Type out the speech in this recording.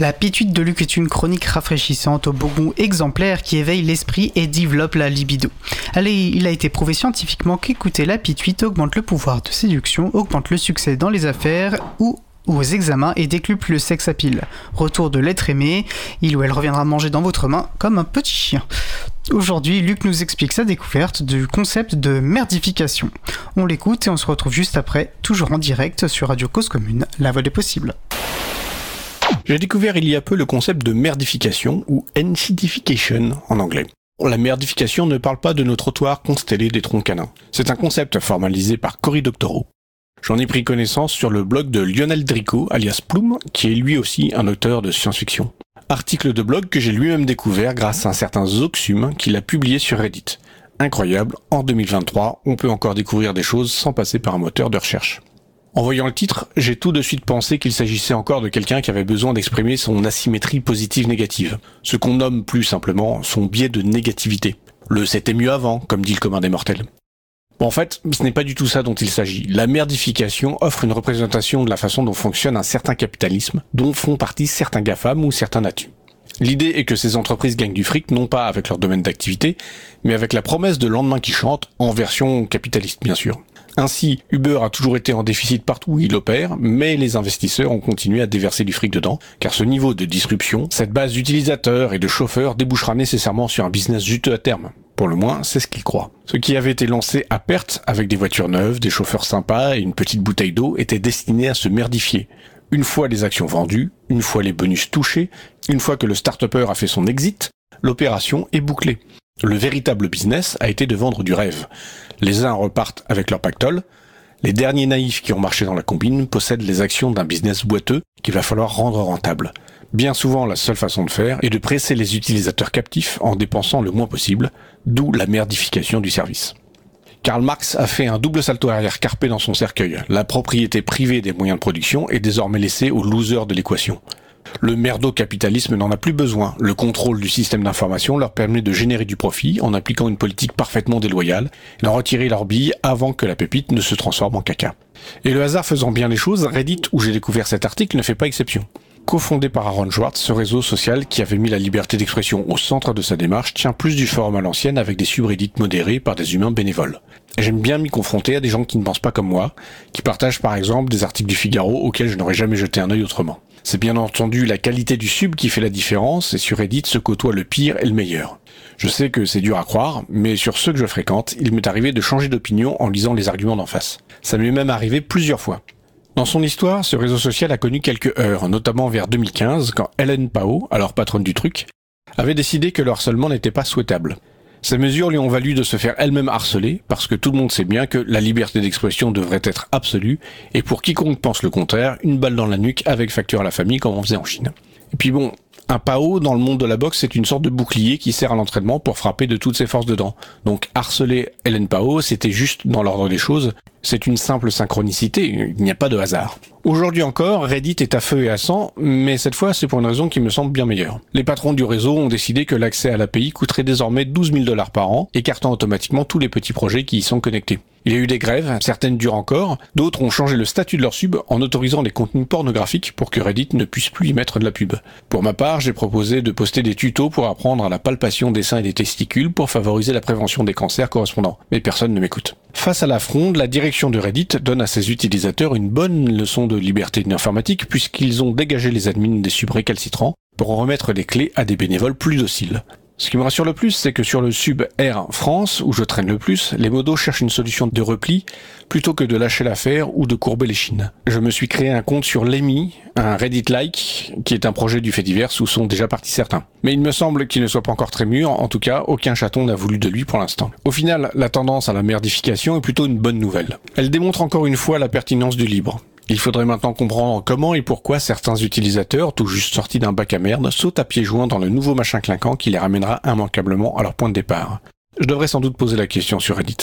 La pituite de Luc est une chronique rafraîchissante au bon goût exemplaire qui éveille l'esprit et développe la libido. Allez, il a été prouvé scientifiquement qu'écouter la pituite augmente le pouvoir de séduction, augmente le succès dans les affaires ou aux examens et décuple le sexe à pile. Retour de l'être aimé, il ou elle reviendra manger dans votre main comme un petit chien. Aujourd'hui, Luc nous explique sa découverte du concept de merdification. On l'écoute et on se retrouve juste après, toujours en direct sur Radio Cause Commune, la voix des possibles. J'ai découvert il y a peu le concept de merdification ou ensidification en anglais. La merdification ne parle pas de nos trottoirs constellés des troncs canins. C'est un concept formalisé par Cory Doctorow. J'en ai pris connaissance sur le blog de Lionel Drico, alias Plume, qui est lui aussi un auteur de science-fiction. Article de blog que j'ai lui-même découvert grâce à un certain Zoxum qu'il a publié sur Reddit. Incroyable, en 2023, on peut encore découvrir des choses sans passer par un moteur de recherche. En voyant le titre, j'ai tout de suite pensé qu'il s'agissait encore de quelqu'un qui avait besoin d'exprimer son asymétrie positive-négative, ce qu'on nomme plus simplement son biais de négativité. Le c'était mieux avant, comme dit le commun des mortels. En fait, ce n'est pas du tout ça dont il s'agit. La merdification offre une représentation de la façon dont fonctionne un certain capitalisme, dont font partie certains GAFAM ou certains natus. L'idée est que ces entreprises gagnent du fric non pas avec leur domaine d'activité, mais avec la promesse de lendemain qui chante, en version capitaliste bien sûr. Ainsi, Uber a toujours été en déficit partout où il opère, mais les investisseurs ont continué à déverser du fric dedans, car ce niveau de disruption, cette base d'utilisateurs et de chauffeurs débouchera nécessairement sur un business juteux à terme. Pour le moins, c'est ce qu'ils croient. Ce qui avait été lancé à perte, avec des voitures neuves, des chauffeurs sympas et une petite bouteille d'eau, était destiné à se merdifier. Une fois les actions vendues, une fois les bonus touchés, une fois que le start a fait son exit, l'opération est bouclée. Le véritable business a été de vendre du rêve. Les uns repartent avec leur pactole, les derniers naïfs qui ont marché dans la combine possèdent les actions d'un business boiteux qu'il va falloir rendre rentable. Bien souvent, la seule façon de faire est de presser les utilisateurs captifs en dépensant le moins possible, d'où la merdification du service. Karl Marx a fait un double salto arrière carpé dans son cercueil. La propriété privée des moyens de production est désormais laissée aux losers de l'équation. Le merdo-capitalisme n'en a plus besoin. Le contrôle du système d'information leur permet de générer du profit en appliquant une politique parfaitement déloyale et d'en retirer leur bille avant que la pépite ne se transforme en caca. Et le hasard faisant bien les choses, Reddit, où j'ai découvert cet article, ne fait pas exception. Cofondé par Aaron Schwartz, ce réseau social qui avait mis la liberté d'expression au centre de sa démarche tient plus du forum à l'ancienne avec des subreddits modérés par des humains bénévoles. J'aime bien m'y confronter à des gens qui ne pensent pas comme moi, qui partagent par exemple des articles du Figaro auxquels je n'aurais jamais jeté un œil autrement. C'est bien entendu la qualité du sub qui fait la différence et sur Reddit se côtoie le pire et le meilleur. Je sais que c'est dur à croire, mais sur ceux que je fréquente, il m'est arrivé de changer d'opinion en lisant les arguments d'en face. Ça m'est même arrivé plusieurs fois. Dans son histoire, ce réseau social a connu quelques heures, notamment vers 2015, quand Helen Pao, alors patronne du truc, avait décidé que le harcèlement n'était pas souhaitable. Ces mesures lui ont valu de se faire elle-même harceler, parce que tout le monde sait bien que la liberté d'expression devrait être absolue, et pour quiconque pense le contraire, une balle dans la nuque avec facture à la famille comme on faisait en Chine. Et puis bon, un PAO dans le monde de la boxe, c'est une sorte de bouclier qui sert à l'entraînement pour frapper de toutes ses forces dedans. Donc harceler Hélène Pao, c'était juste dans l'ordre des choses. C'est une simple synchronicité, il n'y a pas de hasard. Aujourd'hui encore, Reddit est à feu et à sang, mais cette fois c'est pour une raison qui me semble bien meilleure. Les patrons du réseau ont décidé que l'accès à l'API coûterait désormais 12 000 dollars par an, écartant automatiquement tous les petits projets qui y sont connectés. Il y a eu des grèves, certaines durent encore, d'autres ont changé le statut de leur sub en autorisant les contenus pornographiques pour que Reddit ne puisse plus y mettre de la pub. Pour ma part, j'ai proposé de poster des tutos pour apprendre à la palpation des seins et des testicules pour favoriser la prévention des cancers correspondants, mais personne ne m'écoute. Face à la fronde, la direction de Reddit donne à ses utilisateurs une bonne leçon de liberté informatique puisqu'ils ont dégagé les admins des subs récalcitrants pour en remettre les clés à des bénévoles plus dociles. Ce qui me rassure le plus, c'est que sur le sub Air France, où je traîne le plus, les modos cherchent une solution de repli plutôt que de lâcher l'affaire ou de courber les chines. Je me suis créé un compte sur Lemmy, un Reddit-like, qui est un projet du fait divers où sont déjà partis certains. Mais il me semble qu'il ne soit pas encore très mûr, en tout cas, aucun chaton n'a voulu de lui pour l'instant. Au final, la tendance à la merdification est plutôt une bonne nouvelle. Elle démontre encore une fois la pertinence du libre. Il faudrait maintenant comprendre comment et pourquoi certains utilisateurs, tout juste sortis d'un bac à merde, sautent à pieds joints dans le nouveau machin clinquant qui les ramènera immanquablement à leur point de départ. Je devrais sans doute poser la question sur Reddit.